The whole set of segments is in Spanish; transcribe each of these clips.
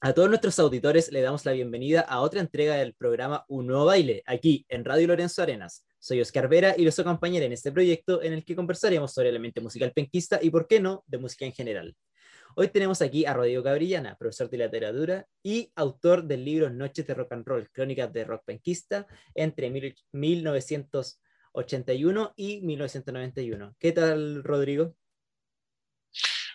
A todos nuestros auditores le damos la bienvenida a otra entrega del programa Un Nuevo Baile, aquí en Radio Lorenzo Arenas. Soy Oscar Vera y los acompañaré en este proyecto en el que conversaremos sobre el ambiente musical penquista y, por qué no, de música en general. Hoy tenemos aquí a Rodrigo Gabrillana, profesor de literatura y autor del libro Noches de Rock and Roll, Crónicas de Rock Penquista, entre 1981 y 1991. ¿Qué tal, Rodrigo?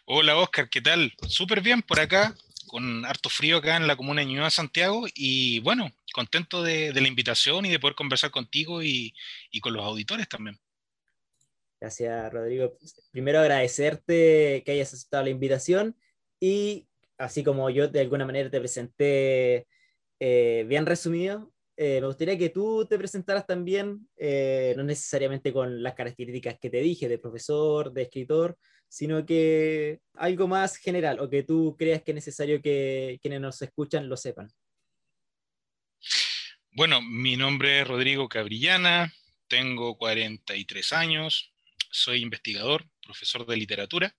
Hola, Oscar, ¿qué tal? Súper bien por acá, con harto frío acá en la comuna de Ñuñoa, Santiago, y bueno, contento de, la invitación y de poder conversar contigo y, con los auditores también. Gracias, Rodrigo. Primero agradecerte que hayas aceptado la invitación y así como yo de alguna manera te presenté eh, bien resumido, eh, me gustaría que tú te presentaras también, eh, no necesariamente con las características que te dije, de profesor, de escritor, sino que algo más general o que tú creas que es necesario que quienes nos escuchan lo sepan. Bueno, mi nombre es Rodrigo Cabrillana, tengo 43 años, soy investigador, profesor de literatura.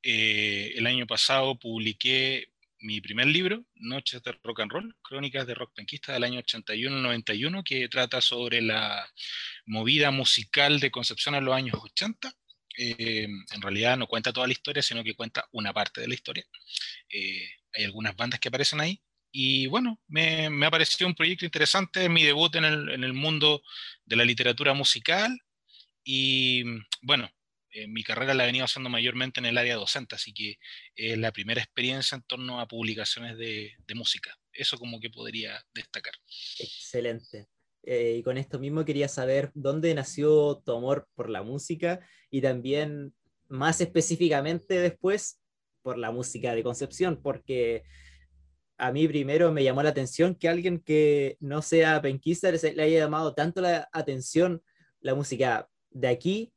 Eh, el año pasado publiqué mi primer libro, Noches de Rock and Roll, Crónicas de Rock Penquista del año 81-91, que trata sobre la movida musical de Concepción en los años 80 eh, en realidad no cuenta toda la historia, sino que cuenta una parte de la historia. Eh, hay algunas bandas que aparecen ahí. Y bueno, me, me ha parecido un proyecto interesante, mi debut en el, en el mundo de la literatura musical. Y bueno, eh, mi carrera la he venido haciendo mayormente en el área docente, así que es la primera experiencia en torno a publicaciones de, de música. Eso como que podría destacar. Excelente. Eh, y con esto mismo quería saber dónde nació tu amor por la música y también más específicamente después por la música de Concepción, porque a mí primero me llamó la atención que alguien que no sea penquista le haya llamado tanto la atención la música de aquí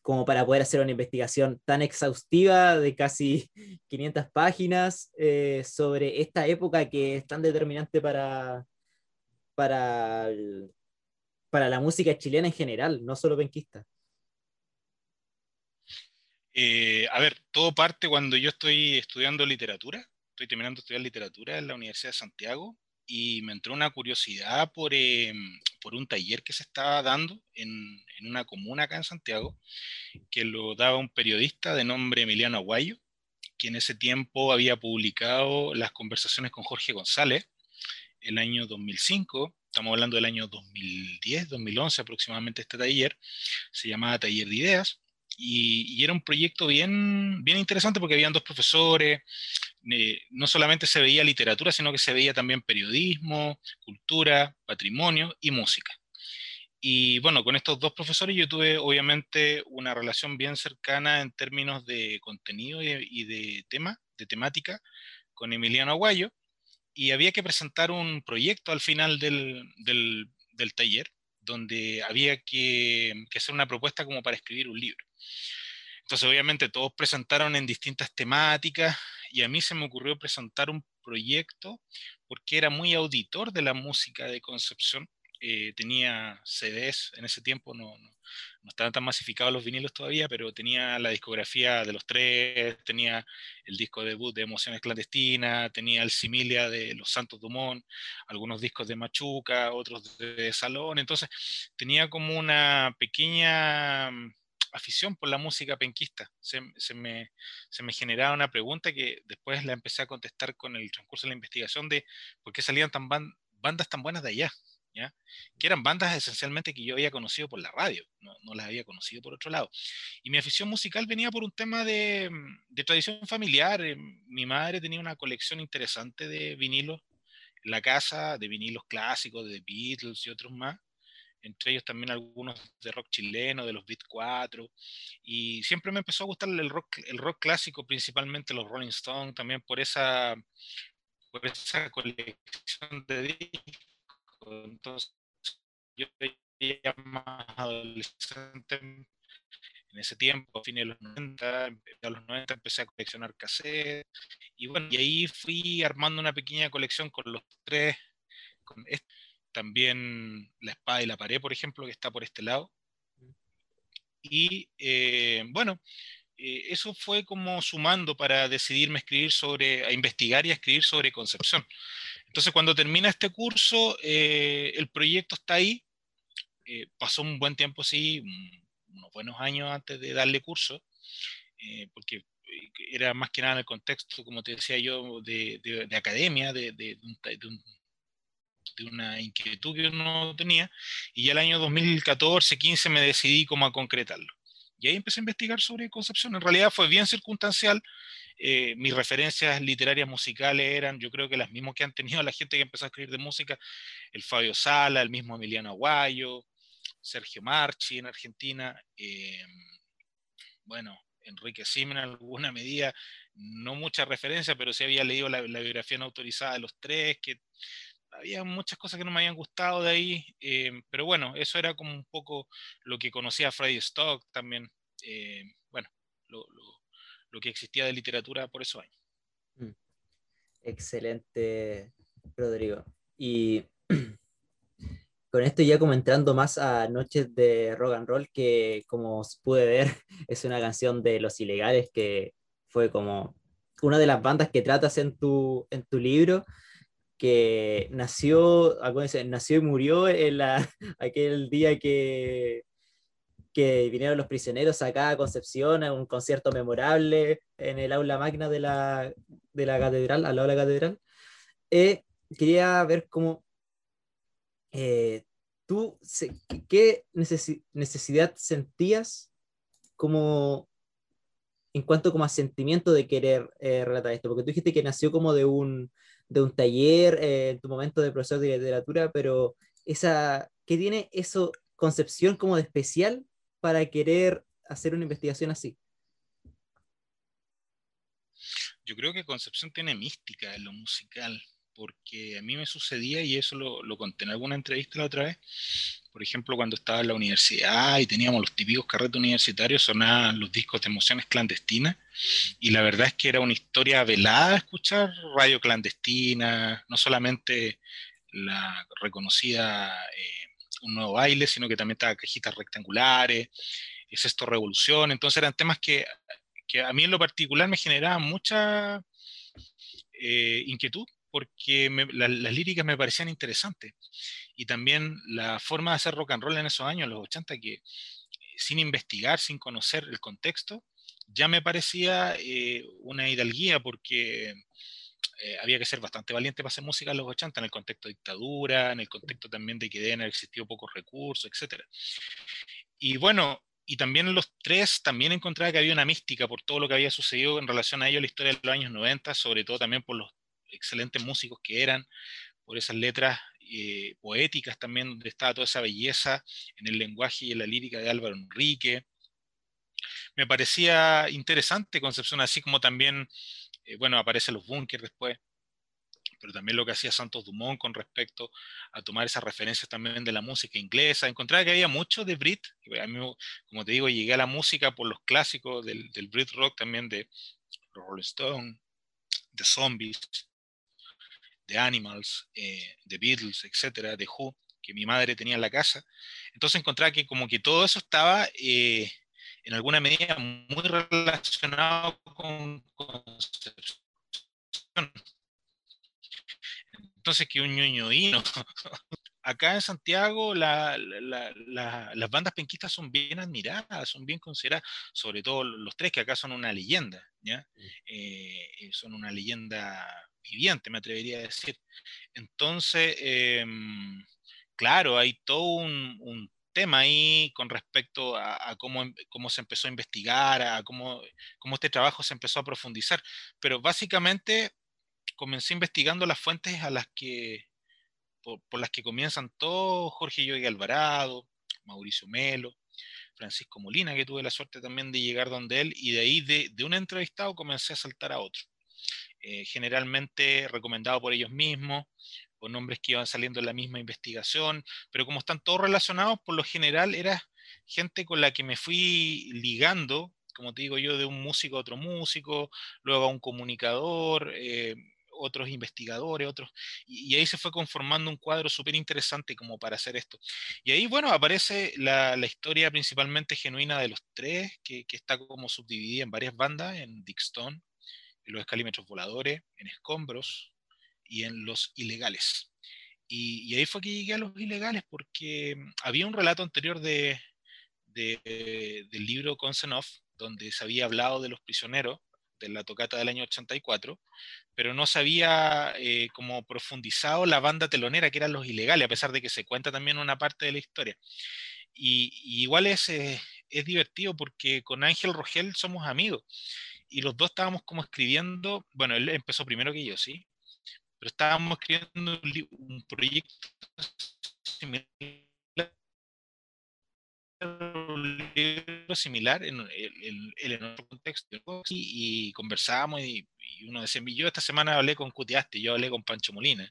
como para poder hacer una investigación tan exhaustiva de casi 500 páginas eh, sobre esta época que es tan determinante para, para, para la música chilena en general, no solo penquista? Eh, a ver, todo parte cuando yo estoy estudiando literatura, estoy terminando de estudiar literatura en la Universidad de Santiago y me entró una curiosidad por, em, por un taller que se estaba dando en, en, una comuna acá en Santiago, que lo daba un periodista de nombre Emiliano Aguayo, que en ese tiempo había publicado las conversaciones con Jorge González, el año 2005, estamos hablando del año 2010, 2011 aproximadamente este taller, se llamaba Taller de Ideas, y, era un proyecto bien, bien interesante porque habían dos profesores, eh, no solamente se veía literatura, sino que se veía también periodismo, cultura, patrimonio y música. Y bueno, con estos dos profesores yo tuve obviamente una relación bien cercana en términos de contenido y, y de tema, de temática, con Emiliano Aguayo, y había que presentar un proyecto al final del, del, taller, donde había que, que, hacer una propuesta como para escribir un libro. Entonces, obviamente, todos presentaron en distintas temáticas y a mí se me ocurrió presentar un proyecto porque era muy auditor de la música de Concepción. Eh, tenía CDs en ese tiempo, no estaban tan masificados los vinilos todavía, pero tenía la discografía de los tres, tenía el disco debut de Emociones Clandestinas, tenía el Similia de Los Santos Dumont, algunos discos de Machuca, otros de Salón, entonces tenía como una pequeña mm, afición por la música penquista. Se, me, se, me, generaba una pregunta que después la empecé a contestar con el transcurso de la investigación de por qué salían tan bandas tan buenas de allá que eran bandas esencialmente que yo había conocido por la radio, no, no, las había conocido por otro lado. Y mi afición musical venía por un tema de, de tradición familiar. Eh, mi madre tenía una colección interesante de vinilos en la casa, de vinilos clásicos, de Beatles y otros más entre ellos también algunos de rock chileno, de los Beat 4, y siempre me empezó a gustar el rock, el rock clásico, principalmente los Rolling Stones, también por esa, por esa colección de discos entonces, yo era más adolescente en ese tiempo, a fines de los 90, a los 90 empecé a coleccionar cassettes, y bueno, y ahí fui armando una pequeña colección con los tres, con también La Espada y la Pared, por ejemplo, que está por este lado. Y eh, bueno, eh, eso fue como sumando para decidirme escribir sobre, a investigar y a escribir sobre Concepción. Entonces, cuando termina este curso, eh, el proyecto está ahí. Eh, pasó un buen tiempo, sí, unos buenos años antes de darle curso, porque era más que nada en el contexto, como te decía yo, de, de, academia, de, de, una inquietud que uno tenía, y ya el año 2014-15 me decidí como a concretarlo. Y ahí empecé a investigar sobre Concepción. En realidad fue bien circunstancial. Eh, mis referencias literarias musicales eran, yo creo que las mismas que han tenido la gente que empezó a escribir de música, el Fabio Sala, el mismo Emiliano Aguayo, Sergio Marchi en Argentina, eh, bueno, Enrique Sim en alguna medida, no mucha referencia, pero sí había leído la, biografía no autorizada de los tres, que había muchas cosas que no me habían gustado de ahí, eh, pero bueno, eso era como un poco lo que conocía Freddy Stock también, bueno, lo, que existía de literatura por esos años. Mm. Excelente, Rodrigo. Y con esto ya comentando más a Noches de Rock and Roll, que como pude ver es una canción de Los Ilegales, que fue como una de las bandas que tratas en tu, en tu libro que nació, nació y murió en la, aquel día que, que vinieron los prisioneros acá a Concepción a un concierto memorable en el aula magna de la, de la catedral, al lado de la catedral. Eh, quería ver cómo eh, tú, qué necesidad sentías como en cuanto como a sentimiento de querer eh, relatar esto, porque tú dijiste que nació como de un, de un taller eh, en tu momento de profesor de literatura, pero esa, ¿qué tiene eso, concepción como de especial para querer hacer una investigación así? Yo creo que Concepción tiene mística en lo musical, porque a mí me sucedía, y eso lo, conté en alguna entrevista la otra vez, por ejemplo, cuando estaba en la universidad y teníamos los típicos carretes universitarios, sonaban los discos de emociones clandestinas. Y la verdad es que era una historia velada escuchar radio clandestina, no solamente la reconocida eh, Un Nuevo Baile, sino que también estaba cajitas rectangulares, es esto revolución. Entonces eran temas que, que a mí en lo particular me generaban mucha eh, inquietud porque las líricas me parecían interesantes. Y también la forma de hacer rock and roll en esos años, los 80, que eh, sin investigar, sin conocer el contexto, ya me parecía eh, una hidalguía porque eh, había que ser bastante valiente para hacer música en los 80, en el contexto de dictadura, en el contexto también de que deben haber existido pocos recursos, etc. Y bueno, y también los tres también encontraba que había una mística por todo lo que había sucedido en relación a ello, la historia de los años 90, sobre todo también por los excelentes músicos que eran, por esas letras eh, poéticas también, donde estaba toda esa belleza en el lenguaje y en la lírica de Álvaro Enrique. Me parecía interesante Concepción, así como también, eh, bueno, aparecen los bunkers después, pero también lo que hacía Santos Dumont con respecto a tomar esas referencias también de la música inglesa. Encontraba que había mucho de Brit, a mí, como te digo, llegué a la música por los clásicos del, del Brit Rock también de Rolling Stone, de Zombies, de Animals, eh, de Beatles, etcétera, de Who, que mi madre tenía en la casa. Entonces encontraba que como que todo eso estaba eh, en alguna medida muy relacionado con Concepción. Entonces que un ñoñoíno. Acá en Santiago las bandas penquistas son bien admiradas, son bien consideradas, sobre todo los tres que acá son una leyenda, ¿ya? Eh, son una leyenda viviente, me atrevería a decir. Entonces, em, claro, hay todo un, tema ahí con respecto a, cómo, cómo, se empezó a investigar, a cómo, cómo este trabajo se empezó a profundizar. Pero básicamente comencé investigando las fuentes a las que, por, las que comienzan todos, Jorge Yogi Alvarado, Mauricio Melo, Francisco Molina, que tuve la suerte también de llegar donde él, y de ahí de, de un entrevistado comencé a saltar a otro. Eh, generalmente recomendado por ellos mismos, o nombres que iban saliendo en la misma investigación, pero como están todos relacionados, por lo general era gente con la que me fui ligando, como te digo yo, de un músico a otro músico, luego a un comunicador, eh, otros investigadores, otros, y, ahí se fue conformando un cuadro súper interesante como para hacer esto. Y ahí, bueno, aparece la, historia principalmente genuina de los tres, que, está como subdividida en varias bandas, en Dickstone, en los escalímetros voladores, en escombros y en los ilegales. Y, ahí fue que llegué a los ilegales porque mm, había un relato anterior de, del libro Konsenov, donde se había hablado de los prisioneros de la tocata del año 84, pero no se había eh, como profundizado la banda telonera, que eran los ilegales, a pesar de que se cuenta también una parte de la historia. Y, igual es, eh, es divertido porque con Ángel Rogel somos amigos y los dos estábamos como escribiendo, bueno, él empezó primero que yo, ¿sí? Pero estábamos escribiendo un, proyecto similar similar en, en, otro contexto y, conversábamos y, uno decía, yo esta semana hablé con Cutiaste, yo hablé con Pancho Molina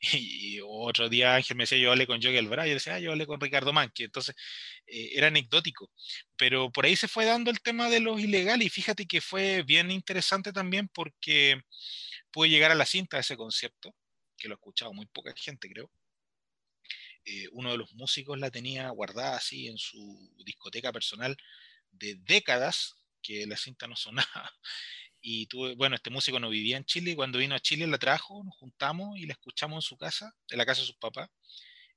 y, otro día Ángel me decía, yo hablé con Joey Alvarado, yo decía, ah, yo hablé con Ricardo Manqui, entonces eh, era anecdótico, pero por ahí se fue dando el tema de los ilegales y fíjate que fue bien interesante también porque pude llegar a la cinta ese concepto, que lo ha escuchado muy poca gente creo, eh, uno de los músicos la tenía guardada así en su discoteca personal de décadas, que la cinta no sonaba. Y tuve, bueno, este músico no vivía en Chile, y cuando vino a Chile la trajo, nos juntamos y la escuchamos en su casa, en la casa de sus papás.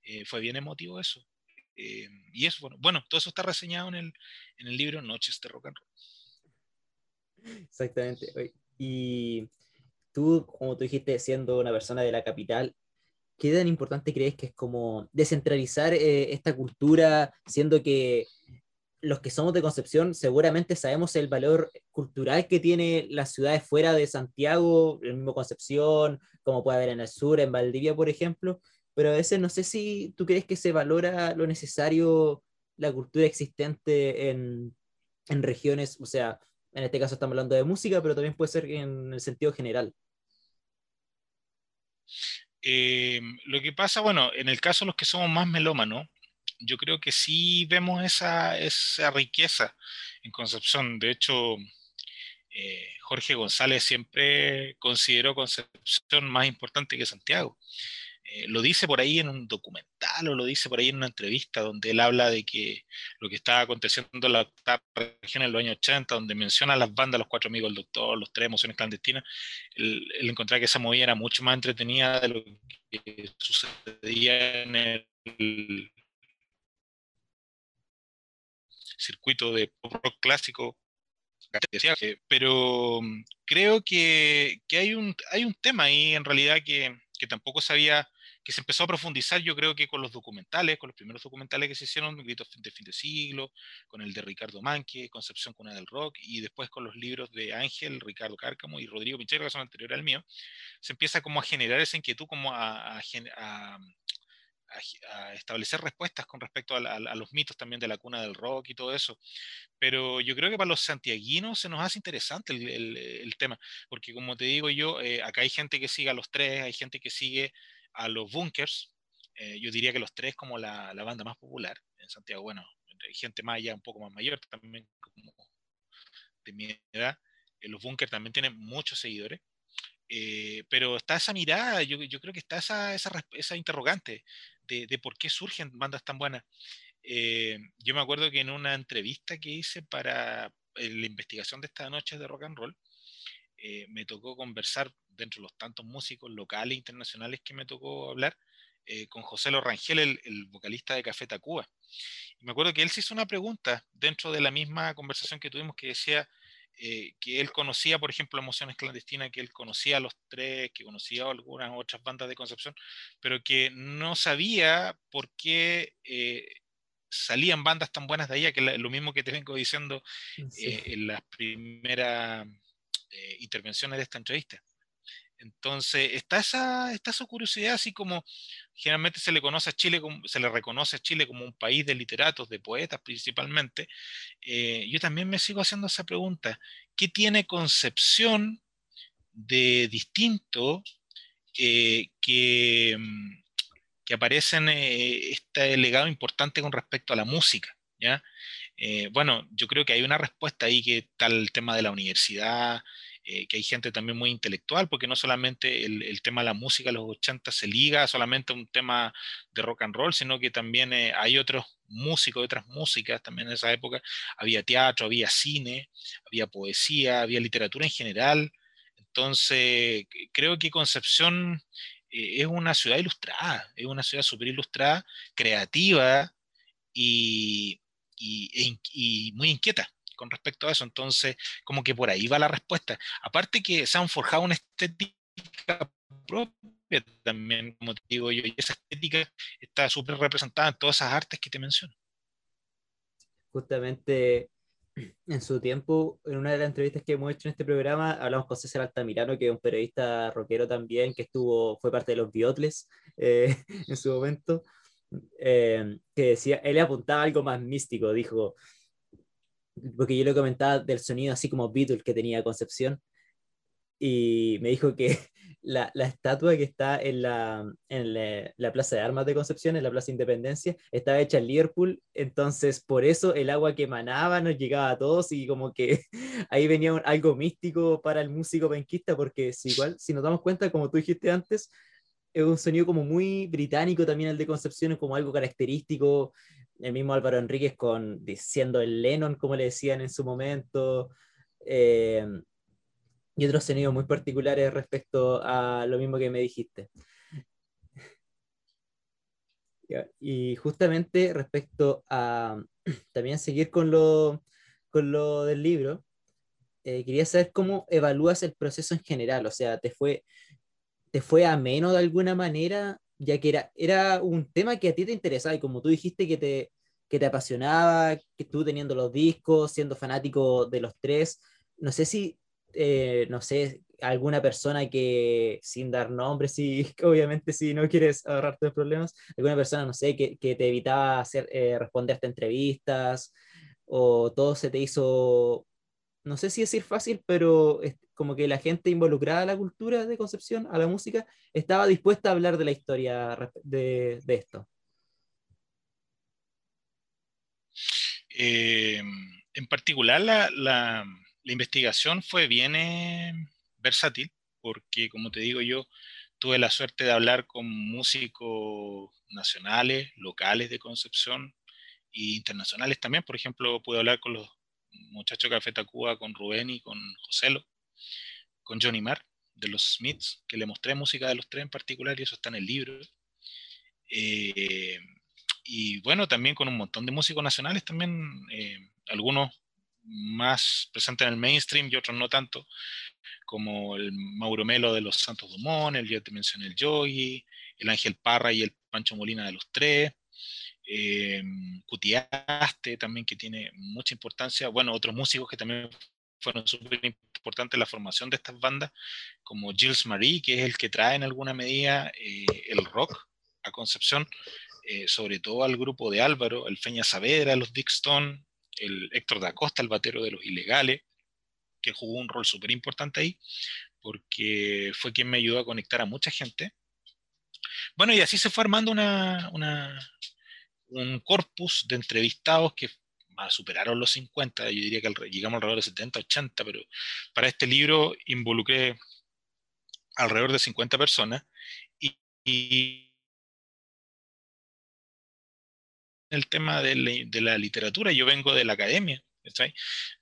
Eh, fue bien emotivo eso. Eh, y eso, bueno, bueno, todo eso está reseñado en el, en el libro Noches de Rock and Roll. Exactamente. Y tú, como tú dijiste, siendo una persona de la capital, ¿qué tan importante crees que es como descentralizar eh, esta cultura, siendo que los que somos de Concepción seguramente sabemos el valor cultural que tiene las ciudades fuera de Santiago, el mismo Concepción, como puede haber en el sur, en Valdivia, por ejemplo, pero a veces no sé si tú crees que se valora lo necesario, la cultura existente en, en regiones, o sea, en este caso estamos hablando de música, pero también puede ser en el sentido general. Eh, lo que pasa, bueno, en el caso de los que somos más melómanos, yo creo que sí vemos esa, esa riqueza en Concepción. De hecho, eh, Jorge González siempre consideró Concepción más importante que Santiago. Eh, lo dice por ahí en un documental o lo dice por ahí en una entrevista donde él habla de que lo que estaba aconteciendo en la octava región en los años 80, donde menciona las bandas, los cuatro amigos del doctor, los tres emociones clandestinas, él encontraba que esa movida era mucho más entretenida de lo que sucedía en el circuito de pop rock clásico pero mm, creo que, que, hay, un, hay un tema ahí en realidad que, que tampoco sabía que se empezó a profundizar, yo creo que con los documentales, con los primeros documentales que se hicieron, Gritos de fin de siglo, con el de Ricardo Manque, Concepción Cuna del Rock, y después con los libros de Ángel, Ricardo Cárcamo y Rodrigo Pincheiro, que son anteriores al mío, se empieza como a generar esa inquietud, como a, a, establecer respuestas con respecto a, los mitos también de la cuna del rock y todo eso. Pero yo creo que para los santiaguinos se nos hace interesante el, el, tema, porque como te digo yo, eh, acá hay gente que sigue a los tres, hay gente que sigue a los Bunkers, eh, yo diría que los tres como la, la, banda más popular en Santiago. Bueno, gente más allá, un poco más mayor, también como de mi edad. Eh, los Bunkers también tienen muchos seguidores. Eh, pero está esa mirada, yo, yo, creo que está esa, esa, esa interrogante de, de, por qué surgen bandas tan buenas. yo me acuerdo que en una entrevista que hice para la investigación de esta noche de rock and roll, me tocó conversar dentro de los tantos músicos locales e internacionales que me tocó hablar, eh, con José Lorangel, el, el, vocalista de Café Tacuba. Y me acuerdo que él se hizo una pregunta dentro de la misma conversación que tuvimos que decía eh, que él conocía, por ejemplo, Emociones Clandestinas, que él conocía a los tres, que conocía a algunas otras bandas de Concepción, pero que no sabía por qué eh, salían bandas tan buenas de allá, que lo mismo que te vengo diciendo en las primeras intervenciones de esta entrevista. Entonces, está esa, está esa curiosidad, así como generalmente se le conoce a Chile, se le reconoce a Chile como un país de literatos, de poetas principalmente. Eh, yo también me sigo haciendo esa pregunta. ¿Qué tiene Concepción de distinto eh, que, que aparece en eh, este legado importante con respecto a la música? ¿ya? Bueno, yo creo que hay una respuesta ahí que está el tema de la universidad, eh, que hay gente también muy intelectual, porque no solamente el, tema de la música de los 80 se liga solamente a un tema de rock and roll, sino que también eh, hay otros músicos, otras músicas también en esa época. Había teatro, había cine, había poesía, había literatura en general. Entonces, creo que Concepción es una ciudad ilustrada, es una ciudad súper ilustrada, creativa y, e y, muy inquieta con respecto a eso. Entonces, como que por ahí va la respuesta. Aparte que se han forjado una estética propia también, como digo yo, y esa estética está súper representada en todas esas artes que te menciono. Justamente en su tiempo, en una de las entrevistas que hemos hecho en este programa, hablamos con César Altamirano, que es un periodista rockero también, que estuvo, fue parte de los Biotles eh, en su momento, eh, que decía, él apuntaba algo más místico, dijo, porque yo le comentaba del sonido así como Beatles que tenía Concepción, y me dijo que la, la, estatua que está en, la, en la, Plaza de Armas de Concepción, en la Plaza Independencia, estaba hecha en Liverpool, entonces por eso el agua que emanaba nos llegaba a todos y como que ahí venía algo místico para el músico penquista, porque si, igual, si nos damos cuenta, como tú dijiste antes, es un sonido como muy británico también el de Concepción, es como algo característico, el mismo Álvaro Enríquez con diciendo el Lennon, como le decían en su momento. Eh, y otros sonidos muy particulares respecto a lo mismo que me dijiste. Y justamente respecto a también seguir con lo, con lo del libro, eh, quería saber cómo evalúas el proceso en general, o sea, ¿te fue, te fue ameno de alguna manera, ya que era, era un tema que a ti te interesaba y como tú dijiste que te, que te apasionaba, que tú teniendo los discos, siendo fanático de los tres, no sé si eh, no sé, alguna persona que, sin dar nombres, sí, obviamente si no quieres ahorrarte problemas, alguna persona, no sé, que, que te evitaba hacer, eh, responderte entrevistas, o todo se te hizo, no sé si decir fácil, pero como que la gente involucrada a la cultura de Concepción, a la música, estaba dispuesta a hablar de la historia de, esto. Eh, en particular, la, la la investigación fue bien eh, versátil, porque como te digo yo, tuve la suerte de hablar con músicos nacionales, locales de Concepción e internacionales también. Por ejemplo, pude hablar con los muchachos de Café Tacuba, con Rubén y con Joselo, con Johnny Marr de los Smiths, que le mostré música de los tres en particular y eso está en el libro. Eh, y bueno, también con un montón de músicos nacionales también, eh, algunos más presente en el mainstream y otros no tanto, como el Mauro Melo de los Santos Dumont, el yo te mencioné el Yogi, el Ángel Parra y el Pancho Molina de los Tres, eh, Cutiaste también que tiene mucha importancia, bueno, otros músicos que también fueron súper importantes la formación de estas bandas, como Gilles Marie, que es el que trae en alguna medida eh, el rock a Concepción, eh, sobre todo al grupo de Álvaro, el Feña Saavedra, los Dick Stone, el Héctor da Costa, el batero de los ilegales, que jugó un rol súper importante ahí, porque fue quien me ayudó a conectar a mucha gente. Bueno, y así se fue armando una, un corpus de entrevistados que superaron los 50, yo diría que llegamos alrededor de 70, 80, pero para este libro involucré alrededor de 50 personas y el tema de la, literatura, yo vengo de la academia.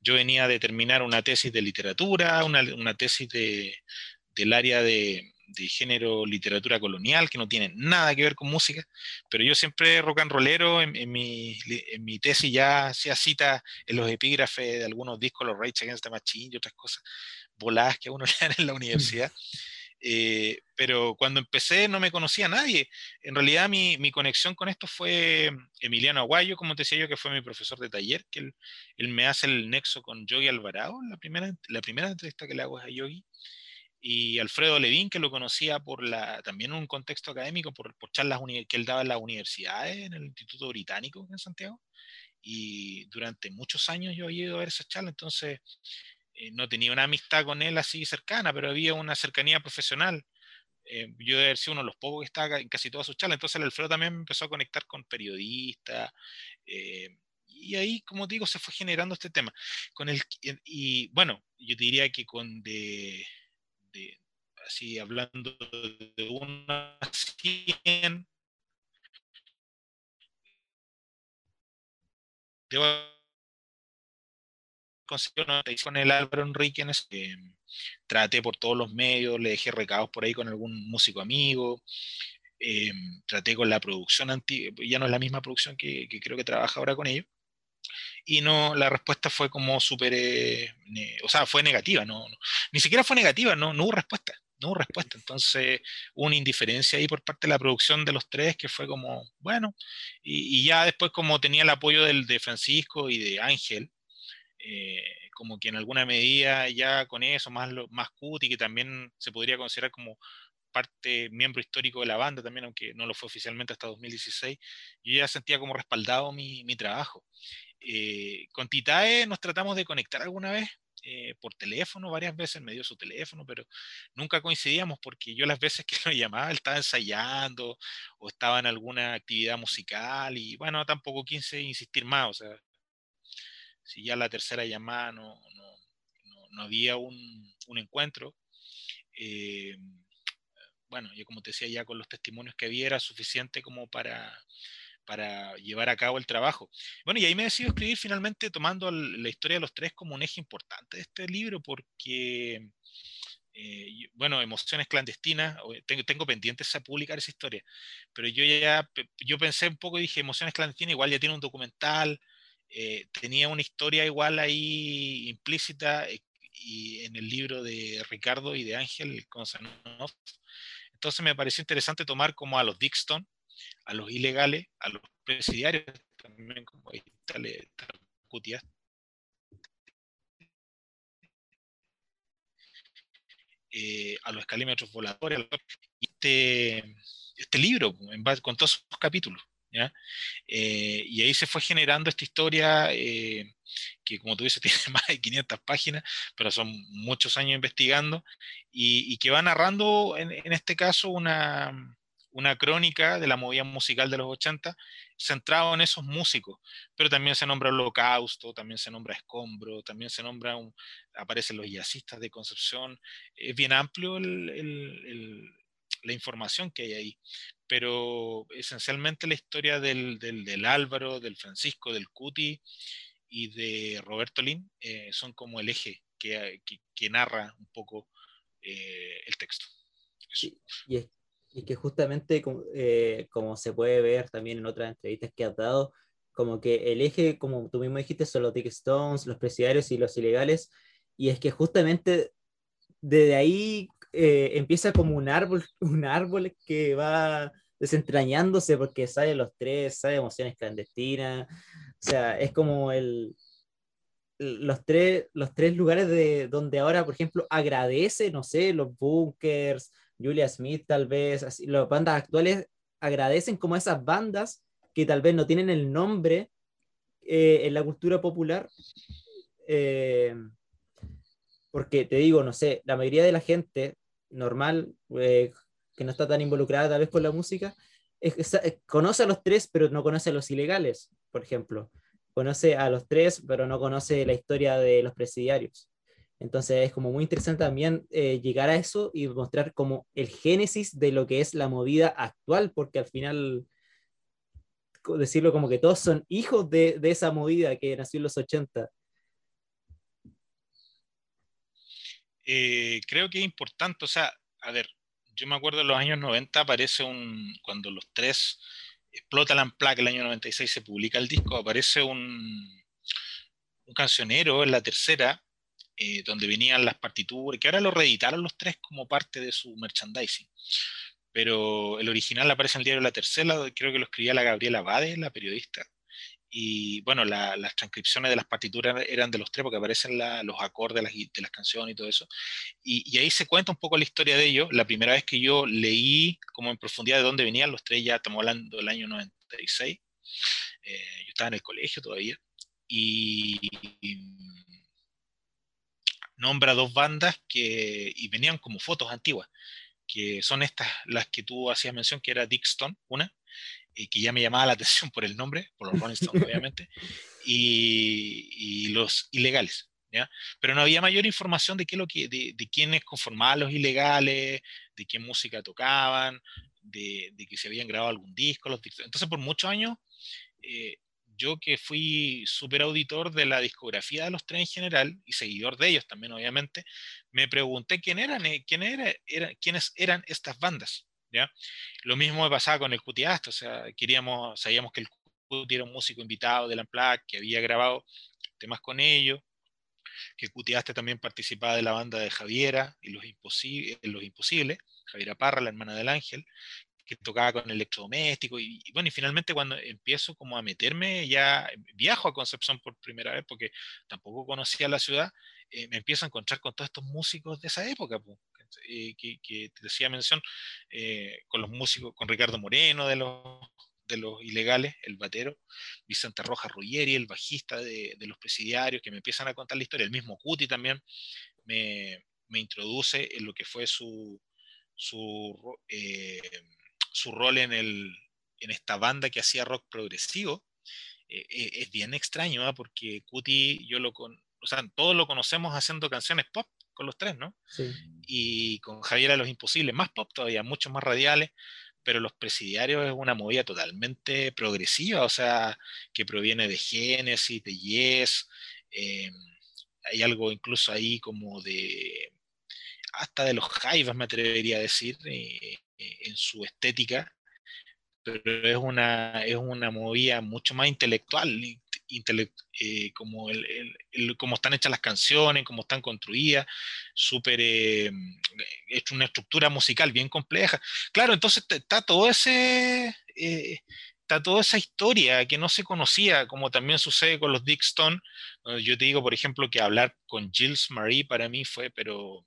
Yo venía de terminar una tesis de literatura, una, tesis de, del área de, género literatura colonial, que no tiene nada que ver con música, pero yo siempre rock and rollero, en, mi, en mi, tesis ya hacía cita en los epígrafes de algunos discos, los Rage Against the Machine y otras cosas voladas que uno le en la universidad. Eh, pero cuando empecé no me conocía a nadie. En realidad mi, mi, conexión con esto fue Emiliano Aguayo, como te decía yo, que fue mi profesor de taller, que él, él me hace el nexo con Yogi Alvarado, la primera, la primera entrevista que le hago es a Yogi, y Alfredo Levín, que lo conocía por la, también en un contexto académico, por, por charlas que él daba en las universidades, en el Instituto Británico en Santiago, y durante muchos años yo he ido a ver esas charlas, entonces eh, no tenía una amistad con él así cercana, pero había una cercanía profesional. Eh, yo haber sido uno de los pocos que estaba en casi todas sus charlas, entonces el Alfredo también empezó a conectar con periodistas, eh, y, ahí, como digo, se fue generando este tema. Con el, y bueno, yo diría que con de, así hablando de una 100, con el Álvaro Enrique, que traté por todos los medios, le dejé recados por ahí con algún músico amigo, eh, traté con la producción antigua, ya no es la misma producción que, creo que trabaja ahora con ellos, y no, la respuesta fue como súper, eh, o sea, fue negativa, no, ni siquiera fue negativa, no, no hubo respuesta, no hubo respuesta, entonces hubo una indiferencia ahí por parte de la producción de los tres que fue como, bueno, y, ya después como tenía el apoyo del, de Francisco y de Ángel, eh, como que en alguna medida ya con eso, más, lo, más Cuti, que también se podría considerar como parte, miembro histórico de la banda también, aunque no lo fue oficialmente hasta 2016, yo ya sentía como respaldado mi, mi trabajo. Eh, con Titae nos tratamos de conectar alguna vez eh, por teléfono, varias veces me dio su teléfono, pero nunca coincidíamos porque yo las veces que lo llamaba él estaba ensayando o estaba en alguna actividad musical y bueno, tampoco quise insistir más, o sea, si ya la tercera llamada no, no, no, había un, un encuentro. Eh, bueno, yo como te decía, ya con los testimonios que había era suficiente como para, para llevar a cabo el trabajo. Bueno, y ahí me decido escribir finalmente tomando la historia de los tres como un eje importante de este libro, porque, eh, bueno, Emociones Clandestinas, tengo, tengo pendientes a publicar esa historia, pero yo ya, yo pensé un poco y dije, Emociones Clandestinas igual ya tiene un documental, eh, tenía una historia igual ahí implícita eh, y en el libro de Ricardo y de Ángel Konstanov. Entonces me pareció interesante tomar como a los Dixon, a los ilegales, a los presidiarios, también como ahí está, eh, a los escalímetros voladores, este, este libro con todos sus capítulos. Eh, y ahí se fue generando esta historia eh, que, como tú dices, tiene más de 500 páginas, pero son muchos años investigando y, que va narrando, en, este caso, una, una, crónica de la movida musical de los 80 centrado en esos músicos, pero también se nombra Holocausto, también se nombra Escombro, también se nombra, un, aparecen los jazzistas de Concepción, es bien amplio la información que hay ahí pero esencialmente la historia del, del, Álvaro, del Francisco, del Cuti y de Roberto Lin eh, son como el eje que, que, narra un poco eh, el texto. y, es, que justamente eh, como se puede ver también en otras entrevistas que has dado, como que el eje, como tú mismo dijiste, son los Dick Stones, los presidiarios y los ilegales, y es que justamente desde ahí eh, empieza como un árbol, un árbol que va desentrañándose porque sale los tres, sale emociones clandestinas, o sea, es como el, los tres, los tres lugares de donde ahora, por ejemplo, agradece, no sé, los bunkers, Julia Smith tal vez, así, las bandas actuales agradecen como esas bandas que tal vez no tienen el nombre eh, en la cultura popular. Eh, porque te digo, no sé, la mayoría de la gente normal, eh, que no está tan involucrada tal vez con la música, conoce a los tres, pero no conoce a los ilegales, por ejemplo. Conoce a los tres, pero no conoce la historia de los presidiarios. Entonces es como muy interesante también eh, llegar a eso y mostrar como el génesis de lo que es la movida actual, porque al final, decirlo como que todos son hijos de, esa movida que nació en los 80 Eh, creo que es importante, o sea, a ver, yo me acuerdo en los años 90 aparece un, cuando los tres explota la Unplugged, el año 96 se publica el disco, aparece un cancionero en la tercera, eh, donde venían las partituras, que ahora lo reeditaron los tres como parte de su merchandising. Pero el original aparece en el diario La Tercera, creo que lo escribía la Gabriela Bade, la periodista, y bueno, las transcripciones de las partituras eran de los tres, porque aparecen los acordes de las, de las, canciones y todo eso. Y, ahí se cuenta un poco la historia de ellos. La primera vez que yo leí como en profundidad de dónde venían los tres, ya estamos hablando del año 96. Eh, yo estaba en el colegio todavía. Y, nombra dos bandas que y venían como fotos antiguas, que son estas, las que tú hacías mención, que era Dixon, una, eh, que ya me llamaba la atención por el nombre, por los Rolling Stones obviamente, y, los ilegales. ¿ya? Pero no había mayor información de, qué lo que, de, de quiénes conformaban los ilegales, de qué música tocaban, de, que se habían grabado algún disco. Los Entonces, por muchos años, eh, yo que fui super auditor de la discografía de los tres en general y seguidor de ellos también, obviamente, me pregunté quién eran, eh, quién era, quiénes eran estas bandas. ¿ya? Lo mismo me pasaba con el Cutiaste, o sea, queríamos, sabíamos que el Cuti era un músico invitado de la Amplac, que había grabado temas con ellos, que Cutiaste también participaba de la banda de Javiera y los, los Imposibles, Javiera Parra, la hermana del Ángel, que tocaba con electrodoméstico y, y, bueno, y finalmente cuando empiezo como a meterme, ya viajo a Concepción por primera vez porque tampoco conocía la ciudad, eh, me empiezo a encontrar con todos estos músicos de esa época, eh, que, que, te decía mención, eh, con los músicos, con Ricardo Moreno de los, de los ilegales, el batero, Vicente Rojas Ruggeri, el bajista de, de, los presidiarios, que me empiezan a contar la historia, el mismo Cuti también me, me introduce en lo que fue su, su eh, su rol en, el, en esta banda que hacía rock progresivo, eh, eh, es bien extraño, ¿ah? porque Cuti, yo lo con, o sea, todos lo conocemos haciendo canciones pop con los tres, ¿no? Sí. Y con Javier a los Imposibles, más pop todavía, mucho más radiales, pero Los Presidiarios es una movida totalmente progresiva, o sea, que proviene de Genesis, de Yes, eh, hay algo incluso ahí como de, hasta de los Jaivas me atrevería a decir, eh, en su estética, pero es una, es una movida mucho más intelectual, eh, como, el, como están hechas las canciones, como están construidas, súper, eh, es una estructura musical bien compleja. Claro, entonces está todo ese, está toda esa historia que no se conocía, como también sucede con los Dick Stone. Yo te digo, por ejemplo, que hablar con Gilles Marie para mí fue, pero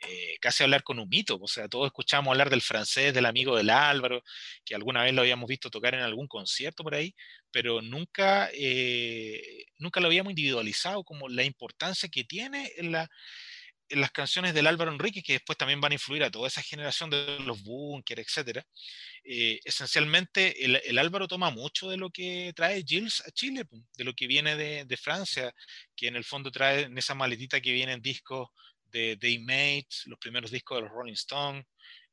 eh, casi hablar con un mito. O sea, todos escuchamos hablar del francés, del amigo del Álvaro, que alguna vez lo habíamos visto tocar en algún concierto por ahí, pero nunca, eh, nunca lo habíamos individualizado como la importancia que tiene en la las canciones del Álvaro Enrique, que después también van a influir a toda esa generación de los Bunker, etcétera, eh, esencialmente el, Álvaro toma mucho de lo que trae Gilles a Chile, de lo que viene de, Francia, que en el fondo trae en esa maletita que vienen discos de, The Mates, los primeros discos de los Rolling Stones,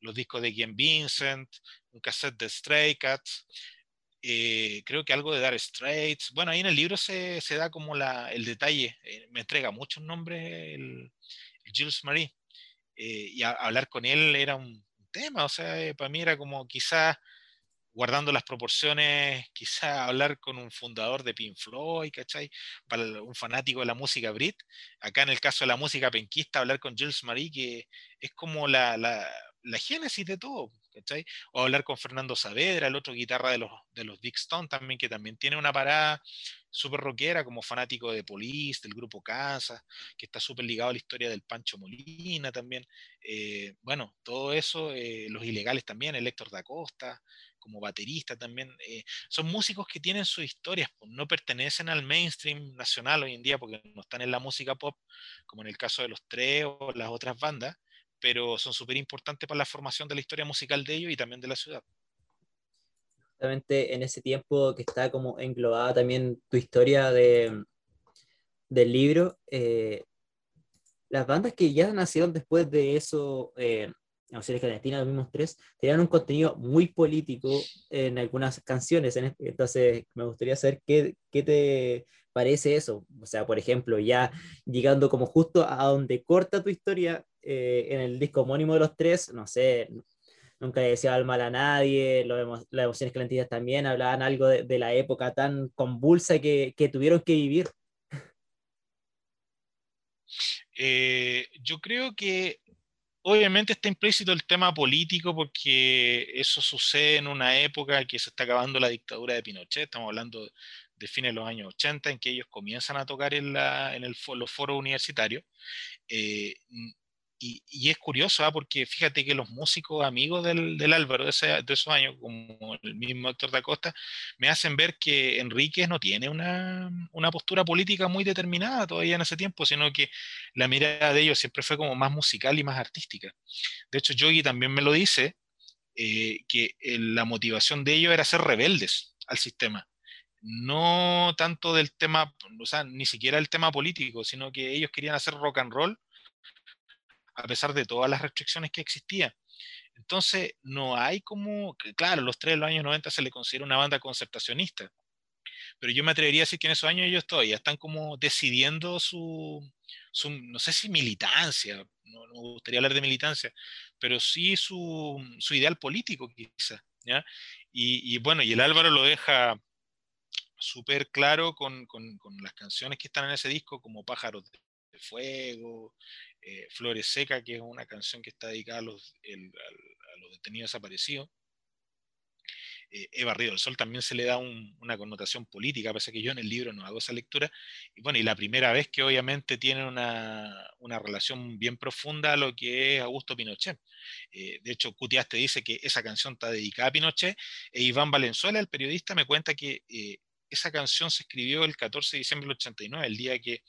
los discos de Ian Vincent, un cassette de Stray Cats, eh, creo que algo de Dar Straits. Bueno, ahí en el libro se, se da como la, el detalle, eh, me entrega muchos nombres el, Jules Marie. Eh, y hablar con él era un, tema, o sea, eh, para mí era como quizás, guardando las proporciones, quizás hablar con un fundador de Pink Floyd, ¿cachai? Para un fanático de la música Brit. Acá en el caso de la música penquista, hablar con Jules Marie, que es como la, la, la génesis de todo. ¿Cachai? O hablar con Fernando Saavedra, el otro guitarra de los, de los Dick Stone también, que también tiene una parada súper rockera como fanático de Police, del grupo Casa, que está súper ligado a la historia del Pancho Molina también. Eh, bueno, todo eso, eh, los ilegales también, el Héctor da Costa, como baterista también, eh, son músicos que tienen sus historias, pues, no pertenecen al mainstream nacional hoy en día porque no están en la música pop, como en el caso de los tres o las otras bandas, pero son súper importantes para la formación de la historia musical de ellos y también de la ciudad. Justamente en ese tiempo que está como englobada también tu historia de, del libro, eh, las bandas que ya nacieron después de eso, eh, no sé, Clandestina, los mismos tres, tenían un contenido muy político en algunas canciones. entonces, me gustaría saber qué, qué, te parece eso. O sea, por ejemplo, ya llegando como justo a donde corta tu historia, eh, en el disco homónimo de los tres, no sé, nunca le decía al mal a nadie, lo, las emociones calentitas también hablaban algo de, la época tan convulsa que, que tuvieron que vivir. Eh, yo creo que obviamente está implícito el tema político porque eso sucede en una época que se está acabando la dictadura de Pinochet, estamos hablando de fines de los años 80 en que ellos comienzan a tocar en, la, en el, los foros universitarios. Eh, y, es curioso, ¿ah? porque fíjate que los músicos amigos del, del Álvaro de, de, esos años, como el mismo Héctor da Costa, me hacen ver que Enríquez no tiene una, una, postura política muy determinada todavía en ese tiempo, sino que la mirada de ellos siempre fue como más musical y más artística. De hecho, Yogi también me lo dice, eh, que la motivación de ellos era ser rebeldes al sistema. No tanto del tema, o sea, ni siquiera el tema político, sino que ellos querían hacer rock and roll a pesar de todas las restricciones que existían. Entonces, no hay como, claro, los tres de los años 90 se le considera una banda concertacionista, pero yo me atrevería a decir que en esos años ellos todavía están como decidiendo su, no sé si militancia, no, me gustaría hablar de militancia, pero sí su, su ideal político quizá, ¿ya? Y, bueno, y el Álvaro lo deja súper claro con, con, con, las canciones que están en ese disco, como Pájaros de Fuego, eh, Flores Seca, que es una canción que está dedicada a los, a los detenidos desaparecidos. Eh, Eva Río Sol también se le da una connotación política, a que yo en el libro no hago esa lectura. Y bueno, y la primera vez que obviamente tienen una, relación bien profunda a lo que es Augusto Pinochet. Eh, de hecho, Cutiaste dice que esa canción está dedicada a Pinochet, e Iván Valenzuela, el periodista, me cuenta que eh, esa canción se escribió el 14 de diciembre del 89, el día que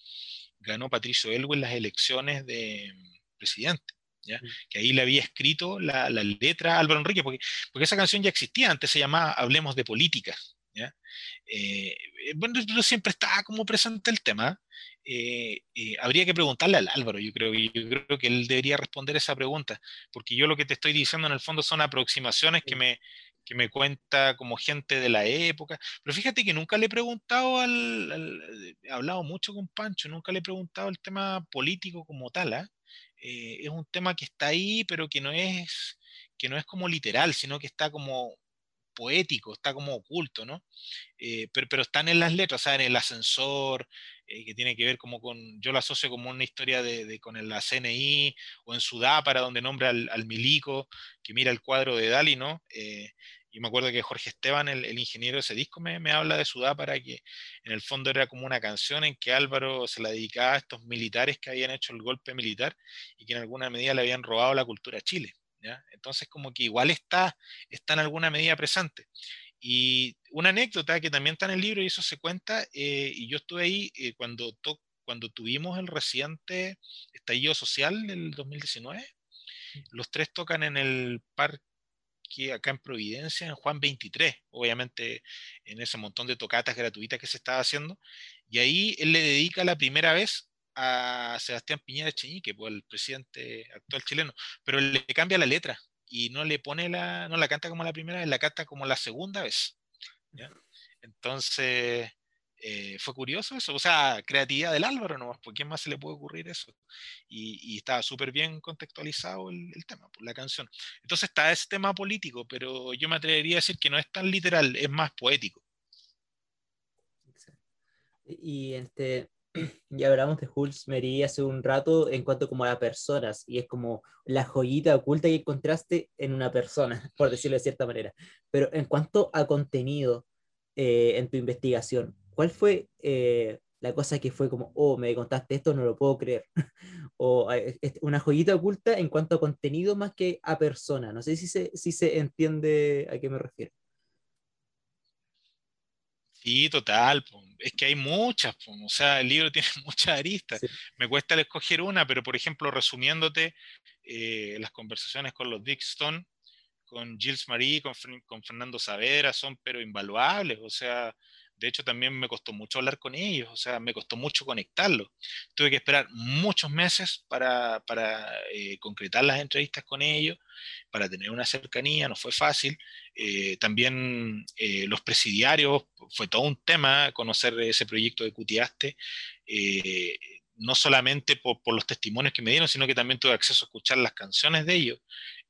ganó Patricio Elwin las elecciones de presidente. Mm. que ahí le había escrito la, letra a Álvaro Enrique, porque, porque esa canción ya existía, antes se llamaba Hablemos de Política. ¿ya? Eh, eh, bueno, siempre estaba como presente el tema. Eh, habría que preguntarle al Álvaro, yo creo, yo creo que él debería responder esa pregunta, porque yo lo que te estoy diciendo en el fondo son aproximaciones que me, que me cuenta como gente de la época. Pero fíjate que nunca le he preguntado al, he hablado mucho con Pancho, nunca le he preguntado el tema político como tal. ¿ah? Eh, es un tema que está ahí, pero que no es, que no es como literal, sino que está como poético, está como oculto, ¿no? Eh, pero, pero, están en las letras, o en el ascensor, eh, que tiene que ver como con, yo lo asocio como una historia de, con la CNI, o en Sudápara, donde nombra al, al, milico, que mira el cuadro de Dali, ¿no? Y me acuerdo que Jorge Esteban, el, ingeniero de ese disco, me, habla de Sudá para que en el fondo era como una canción en que Álvaro se la dedicaba a estos militares que habían hecho el golpe militar y que en alguna medida le habían robado la cultura a Chile. ¿ya? Entonces como que igual está, está en alguna medida presente. Y una anécdota que también está en el libro y eso se cuenta, eh, y yo estuve ahí eh, cuando, cuando tuvimos el reciente estallido social del 2019, los tres tocan en el parque acá en Providencia, en Juan 23, obviamente en ese montón de tocatas gratuitas que se estaba haciendo, y ahí él le dedica la primera vez a Sebastián Piñera Cheñique, pues, el presidente actual chileno, pero le cambia la letra y no le pone la, no la canta como la primera vez, la canta como la segunda vez. Entonces, eh, fue curioso eso, o sea, creatividad del Álvaro nomás, ¿por qué más se le puede ocurrir eso? Y, estaba súper bien contextualizado el, tema, por pues, la canción. Entonces está ese tema político, pero yo me atrevería a decir que no es tan literal, es más poético. Y este, ya hablamos de Hulz Meri hace un rato en cuanto como a personas, y es como la joyita oculta que encontraste en una persona, por decirlo de cierta manera. Pero en cuanto a contenido eh, en tu investigación, ¿cuál fue eh, la cosa que fue como, oh, me contaste esto, no lo puedo creer? o una joyita oculta en cuanto a contenido más que a persona. No sé si se, si se entiende a qué me refiero. Sí, total. Es que hay muchas. O sea, el libro tiene muchas aristas. Me cuesta escoger una, pero por ejemplo, resumiéndote eh, las conversaciones con los Stone, con Gilles Marie, con, con Fernando Savera, son pero invaluables. O sea, de hecho, también me costó mucho hablar con ellos, o sea, me costó mucho conectarlos. Tuve que esperar muchos meses para, eh, concretar las entrevistas con ellos, para tener una cercanía, no fue fácil. Eh, también eh, los presidiarios, fue todo un tema conocer ese proyecto de Cutiaste no solamente por, los testimonios que me dieron, sino que también tuve acceso a escuchar las canciones de ellos,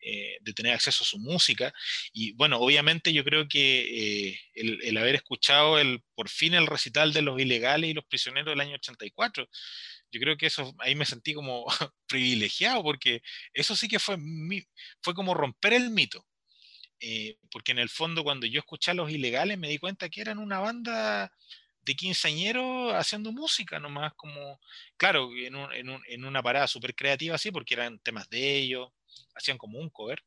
eh, de tener acceso a su música. Y bueno, obviamente yo creo que eh, el, haber escuchado el, por fin el recital de los ilegales y los prisioneros del año 84, yo creo que eso ahí me sentí como privilegiado, porque eso sí que fue, fue como romper el mito. Eh, porque en el fondo cuando yo escuché a los ilegales me di cuenta que eran una banda de quinceañeros haciendo música, nomás como, claro, en, en, una parada súper creativa así, porque eran temas de ellos, hacían como un cover,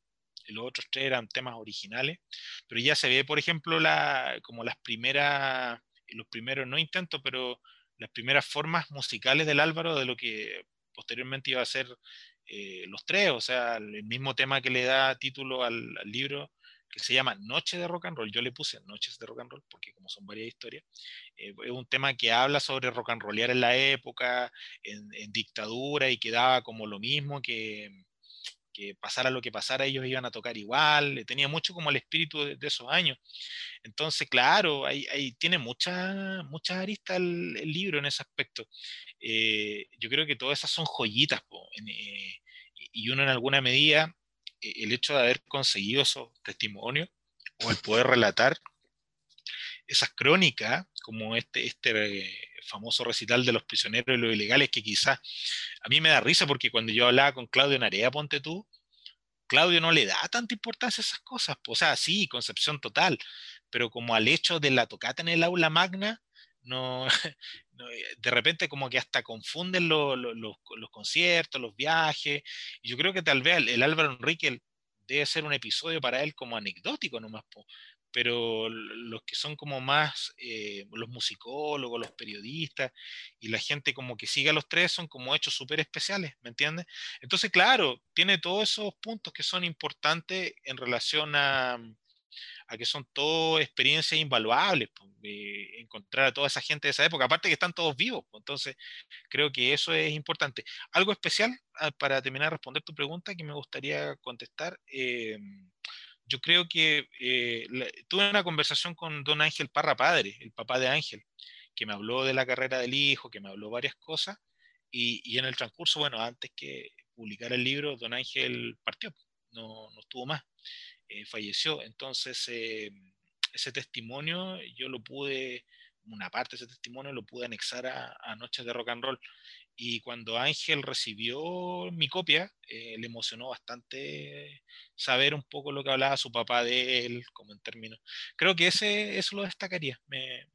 y los otros tres eran temas originales, pero ya se ve, por ejemplo, la, como las primeras, los primeros, no intentos, pero las primeras formas musicales del Álvaro de lo que posteriormente iba a ser eh, los tres, o sea, el mismo tema que le da título al, libro que se llama Noche de Rock and Roll. Yo le puse Noches de Rock and Roll porque como son varias historias, eh, es un tema que habla sobre rock and rollear en la época, en, dictadura y que daba como lo mismo que, que pasara lo que pasara, ellos iban a tocar igual, tenía mucho como el espíritu de, esos años. Entonces, claro, ahí, tiene muchas muchas aristas el, libro en ese aspecto. Eh, yo creo que todas esas son joyitas, eh, y uno en alguna medida, eh, el hecho de haber conseguido esos testimonios o el poder relatar esas crónicas, como este, este famoso recital de los prisioneros y los ilegales, que quizás a mí me da risa porque cuando yo hablaba con Claudio Narea, ponte tú, Claudio no le da tanta importancia a esas cosas, o sea, sí, concepción total, pero como al hecho de la tocata en el aula magna, no, eh, de repente como que hasta confunden los conciertos, los viajes, yo creo que tal vez el, Álvaro Enrique debe ser un episodio para él como anecdótico nomás, pero los que son como más eh, los musicólogos, los periodistas y la gente como que sigue a los tres son como hechos súper especiales, ¿me entiendes? Entonces, claro, tiene todos esos puntos que son importantes en relación a, a que son todo experiencias invaluables, encontrar a toda esa gente de esa época, aparte que están todos vivos, entonces creo que eso es importante. Algo especial ah, para terminar de responder tu pregunta que me gustaría contestar. Eh, yo creo que eh, tuve una conversación con don Ángel Parra Padre, el papá de Ángel, que me habló de la carrera del hijo, que me habló varias cosas, y, en el transcurso, bueno, antes que publicar el libro, don Ángel partió, no, no estuvo más, eh, falleció. Entonces, eh, ese testimonio yo lo pude, una parte de ese testimonio lo pude anexar a, a Noches de Rock and Roll. Y cuando Ángel recibió mi copia, eh, le emocionó bastante saber un poco lo que hablaba su papá de él, como en términos. Creo que ese, eso lo destacaría.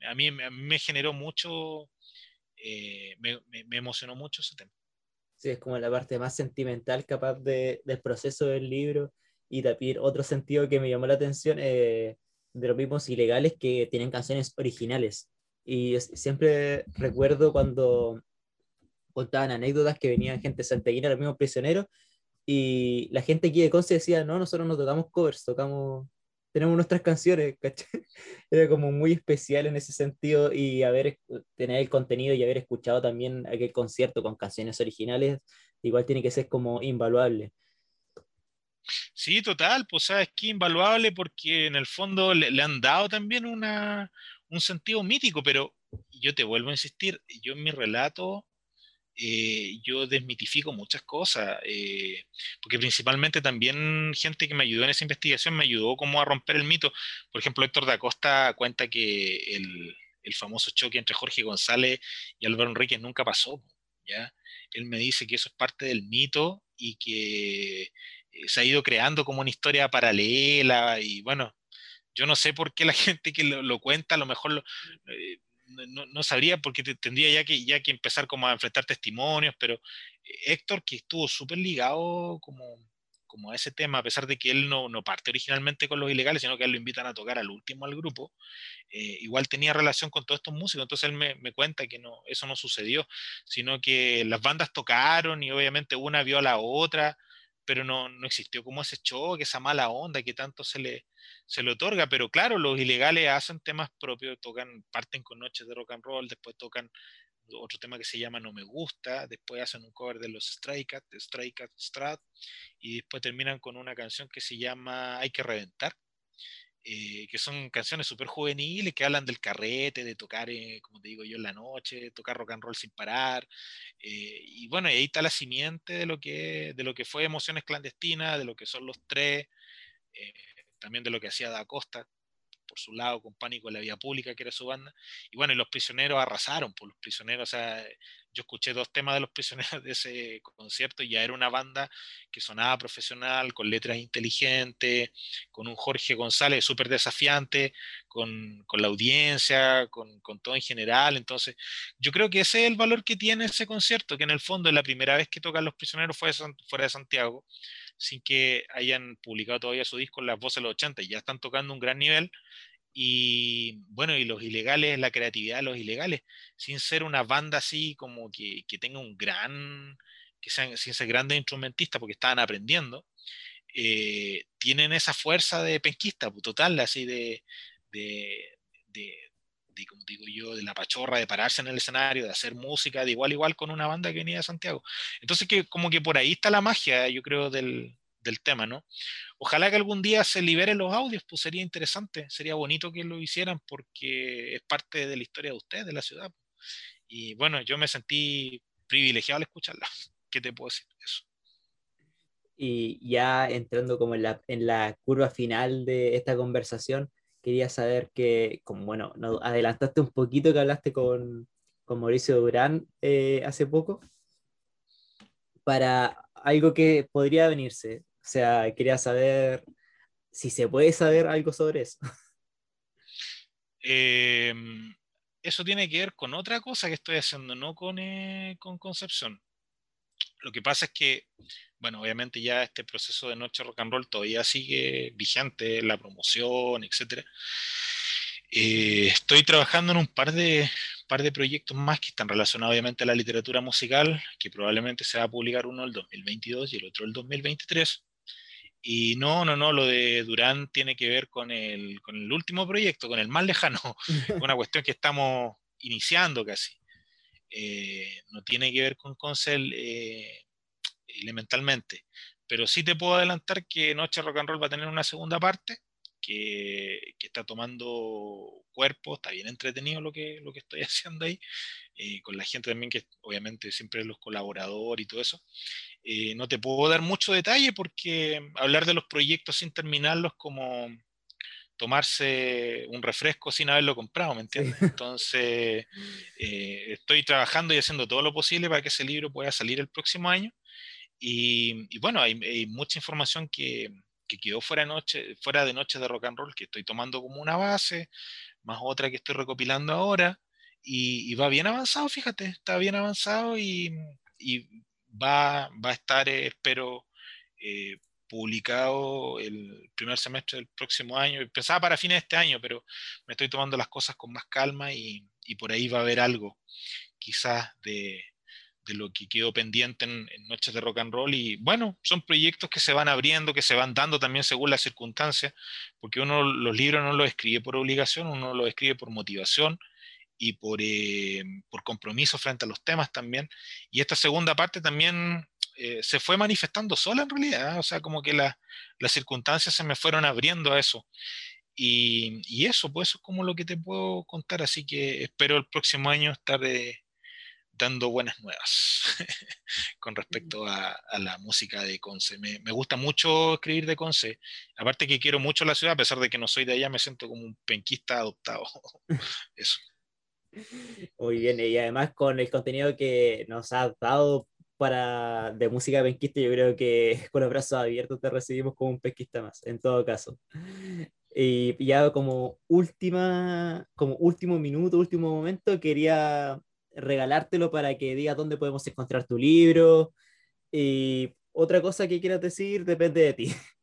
a, mí, me generó mucho, eh, me, emocionó mucho ese tema. Sí, es como la parte más sentimental capaz de, del proceso del libro. Y también otro sentido que me llamó la atención eh, de los mismos ilegales que tienen canciones originales. Y siempre recuerdo cuando contaban anécdotas que venían gente santiaguina, los mismos prisioneros, y la gente aquí de Conce decía, no, nosotros no tocamos covers, tocamos, tenemos nuestras canciones, Era como muy especial en ese sentido y haber, tener el contenido y haber escuchado también aquel concierto con canciones originales, igual tiene que ser como invaluable. Sí, total, pues sabes que invaluable porque en el fondo le, le han dado también una, un sentido mítico, pero yo te vuelvo a insistir, yo en mi relato eh, yo desmitifico muchas cosas, eh, porque principalmente también gente que me ayudó en esa investigación me ayudó como a romper el mito. Por ejemplo, Héctor da Costa cuenta que el, el famoso choque entre Jorge González y Álvaro Enríquez nunca pasó, ¿ya? Él me dice que eso es parte del mito y que eh, se ha ido creando como una historia paralela y bueno, yo no sé por qué la gente que lo, cuenta a lo mejor lo, no, sabría porque tendría ya que, ya que empezar como a enfrentar testimonios, pero eh, Héctor, que estuvo súper ligado como, como a ese tema, a pesar de que él no, no, parte originalmente con los ilegales, sino que él lo invitan a tocar al último al grupo, eh, igual tenía relación con todos estos músicos, entonces él me, me, cuenta que no, eso no sucedió, sino que las bandas tocaron y obviamente una vio a la otra, pero no, no existió como ese choque, esa mala onda que tanto se le, se le otorga, pero claro, los ilegales hacen temas propios, tocan, parten con noches de rock and roll, después tocan otro tema que se llama No Me Gusta, después hacen un cover de los Stray Cat, Stray Cat Strat, y después terminan con una canción que se llama Hay que reventar, eh, que son canciones súper juveniles que hablan del carrete, de tocar, eh, como te digo yo, en la noche, tocar rock and roll sin parar. Eh, y bueno, ahí está la simiente de lo, que, de lo que fue Emociones Clandestinas, de lo que son los tres, también de lo que hacía Da Costa, por su lado, con Pánico en la Vía Pública, que era su banda. Y bueno, y los prisioneros arrasaron, por pues, los prisioneros, o sea, yo escuché dos temas de los prisioneros de ese concierto y ya era una banda que sonaba profesional, con letras inteligentes, con un Jorge González súper desafiante, con, con, la audiencia, con, con, todo en general. Entonces, yo creo que ese es el valor que tiene ese concierto, que en el fondo es la primera vez que tocan los prisioneros fuera de, fuera de Santiago, sin que hayan publicado todavía su disco en las voces de los 80, y ya están tocando un gran nivel y bueno, y los ilegales, la creatividad de los ilegales, sin ser una banda así como que, que tenga un gran que sean, sin ser grandes instrumentistas porque estaban aprendiendo, eh, tienen esa fuerza de penquista, pues, total, así de, de, de, como digo yo, de la pachorra, de pararse en el escenario, de hacer música de igual igual con una banda que venía de Santiago. Entonces, que como que por ahí está la magia, yo creo, del, del tema, ¿no? Ojalá que algún día se liberen los audios, pues sería interesante, sería bonito que lo hicieran porque es parte de la historia de ustedes, de la ciudad. Y bueno, yo me sentí privilegiado al escucharla. ¿Qué te puedo decir? Eso. Y ya entrando como en la, en la curva final de esta conversación, quería saber que, como bueno, nos adelantaste un poquito que hablaste con, con Mauricio Durán eh, hace poco, para algo que podría venirse. O sea, quería saber si se puede saber algo sobre eso. Em, eso tiene que ver con otra cosa que estoy haciendo, no con, eh, con Concepción. Lo que pasa es que, bueno, obviamente ya este proceso de Noche Rock and Roll todavía sigue vigente, la promoción, etc. Eh, estoy trabajando en un par de, par de proyectos más que están relacionados obviamente a la literatura musical, que probablemente se va a publicar uno el 2022 y el otro el 2023. Y no, no, no, lo de Durán tiene que ver con el, con el último proyecto, con el más lejano, una cuestión que estamos iniciando casi. Eh, no tiene que ver con Concel eh, elementalmente, pero sí te puedo adelantar que Noche Rock and Roll va a tener una segunda parte que, que está tomando cuerpo, está bien entretenido lo que, lo que estoy haciendo ahí, eh, con la gente también que obviamente siempre los colaboradores y todo eso. Eh, no te puedo dar mucho detalle porque hablar de los proyectos sin terminarlos como tomarse un refresco sin haberlo comprado, ¿me entiendes? Entonces, eh, estoy trabajando y haciendo todo lo posible para que ese libro pueda salir el próximo año. Y, bueno, hay, mucha información que, quedó fuera de, noche, fuera de Noches de Rock and Roll que estoy tomando como una base, más otra que estoy recopilando ahora. Y, va bien avanzado, fíjate, está bien avanzado y, va, va, a estar, eh, espero, eh, publicado el primer semestre del próximo año. Pensaba para fines de este año, pero me estoy tomando las cosas con más calma y, por ahí va a haber algo, quizás de, lo que quedó pendiente en, Noches de Rock and Roll. Y bueno, son proyectos que se van abriendo, que se van dando también según las circunstancias, porque uno los libros no los escribe por obligación, uno los escribe por motivación y por, eh, por compromiso frente a los temas también. Y esta segunda parte también eh, se fue manifestando sola en realidad, o sea, como que las circunstancias se me fueron abriendo a eso. Y, y, eso, pues eso es como lo que te puedo contar, así que espero el próximo año estar eh, dando buenas nuevas con respecto a, a, la música de Conce. Me, me, gusta mucho escribir de Conce, aparte que quiero mucho la ciudad, a pesar de que no soy de allá, me siento como un penquista adoptado. eso. Muy bien, y además con el contenido que nos has dado para de música penquista, yo creo que con los brazos abiertos te recibimos como un pesquista más, en todo caso. Y ya como última, como último minuto, último momento, quería regalártelo para que digas dónde podemos encontrar tu libro. Y otra cosa que quieras decir depende de ti.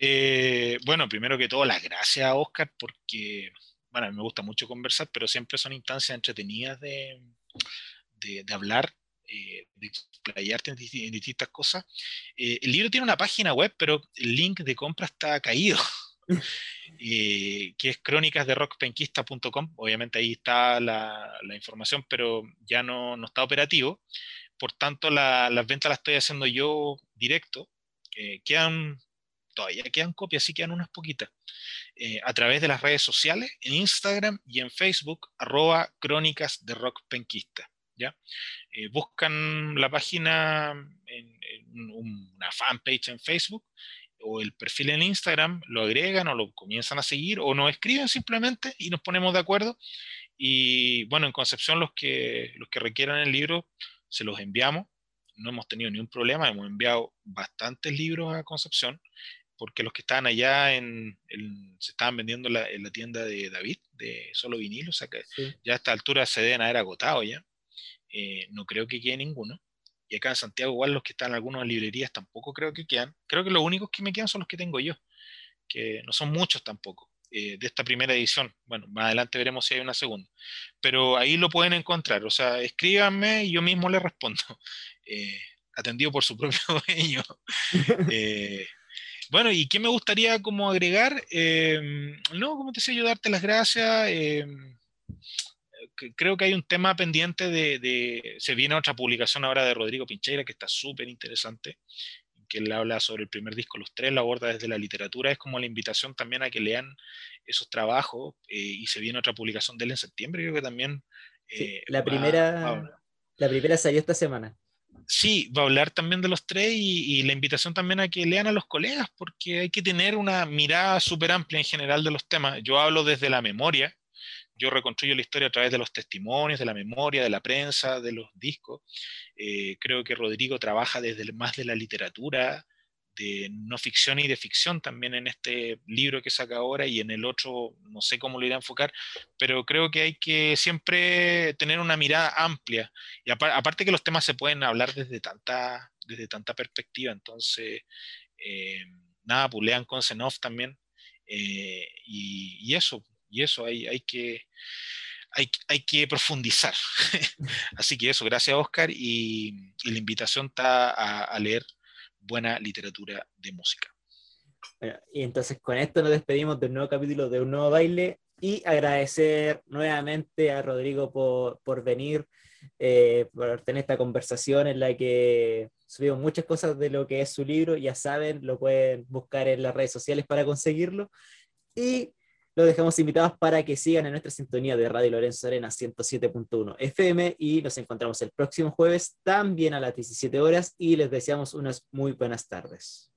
Eh, bueno, primero que todo, las gracias a Oscar porque bueno, me gusta mucho conversar, pero siempre son instancias entretenidas de, de, hablar, eh, de explayarte en, distintas cosas. Eh, el libro tiene una página web, pero el link de compra está caído. Eh, que es crónicasderockpenquista.com. Obviamente ahí está la, la, información, pero ya no, no está operativo. Por tanto, las ventas las estoy haciendo yo directo. quedan, todavía quedan copias, sí quedan unas poquitas. Eh, a través de las redes sociales, en Instagram y en Facebook, arroba crónicas de rock penquista. ¿ya? Eh, buscan la página, una fanpage en Facebook o el perfil en Instagram, lo agregan o lo comienzan a seguir o nos escriben simplemente y nos ponemos de acuerdo. Y bueno, en Concepción los que, los que requieran el libro se los enviamos. No hemos tenido ni un problema, hemos enviado bastantes libros a Concepción porque los que estaban allá en, se estaban vendiendo en la tienda de David, de solo vinilo, o sea que ya a esta altura se deben haber agotado ya. Eh, no creo que quede ninguno. Y acá en Santiago, igual los que están en algunas librerías tampoco creo que quedan. Creo que los únicos que me quedan son los que tengo yo, que no son muchos tampoco, eh, de esta primera edición. Bueno, más adelante veremos si hay una segunda. Pero ahí lo pueden encontrar, o sea, escríbanme y yo mismo les respondo. atendido por su propio dueño. bueno, ¿y qué me gustaría como agregar? no, como te decía yo, darte las gracias creo que hay un tema pendiente de, Se viene otra publicación ahora de Rodrigo Pincheira que está súper interesante, que él habla sobre el primer disco, Los Tres, lo aborda desde la literatura, es como la invitación también a que lean esos trabajos eh, y se viene otra publicación de él en septiembre, creo que también... Eh, la, primera, la primera salió esta semana. Sí, va a hablar también de los tres y, la invitación también a que lean a los colegas, porque hay que tener una mirada súper amplia en general de los temas. Yo hablo desde la memoria, yo reconstruyo la historia a través de los testimonios, de la memoria, de la prensa, de los discos. Eh, creo que Rodrigo trabaja desde más de la literatura, de no ficción y de ficción también en este libro que saca ahora y en el otro no sé cómo lo irá a enfocar, pero creo que hay que siempre tener una mirada amplia y aparte que los temas se pueden hablar desde tanta, desde tanta perspectiva, entonces eh, nada, pues lean con también eh, y, eso, y eso hay, hay que... Hay, hay, que profundizar. Así que eso, gracias Oscar y, la invitación está a, leer buena literatura de música. y entonces con esto nos despedimos del nuevo capítulo de Un Nuevo Baile y agradecer nuevamente a Rodrigo por, por venir, eh, por tener esta conversación en la que subimos muchas cosas de lo que es su libro, ya saben, lo pueden buscar en las redes sociales para conseguirlo. Y los dejamos invitados para que sigan en nuestra sintonía de Radio Lorenzo Arena 107.1 FM y nos encontramos el próximo jueves también a las 17 horas y les deseamos unas muy buenas tardes.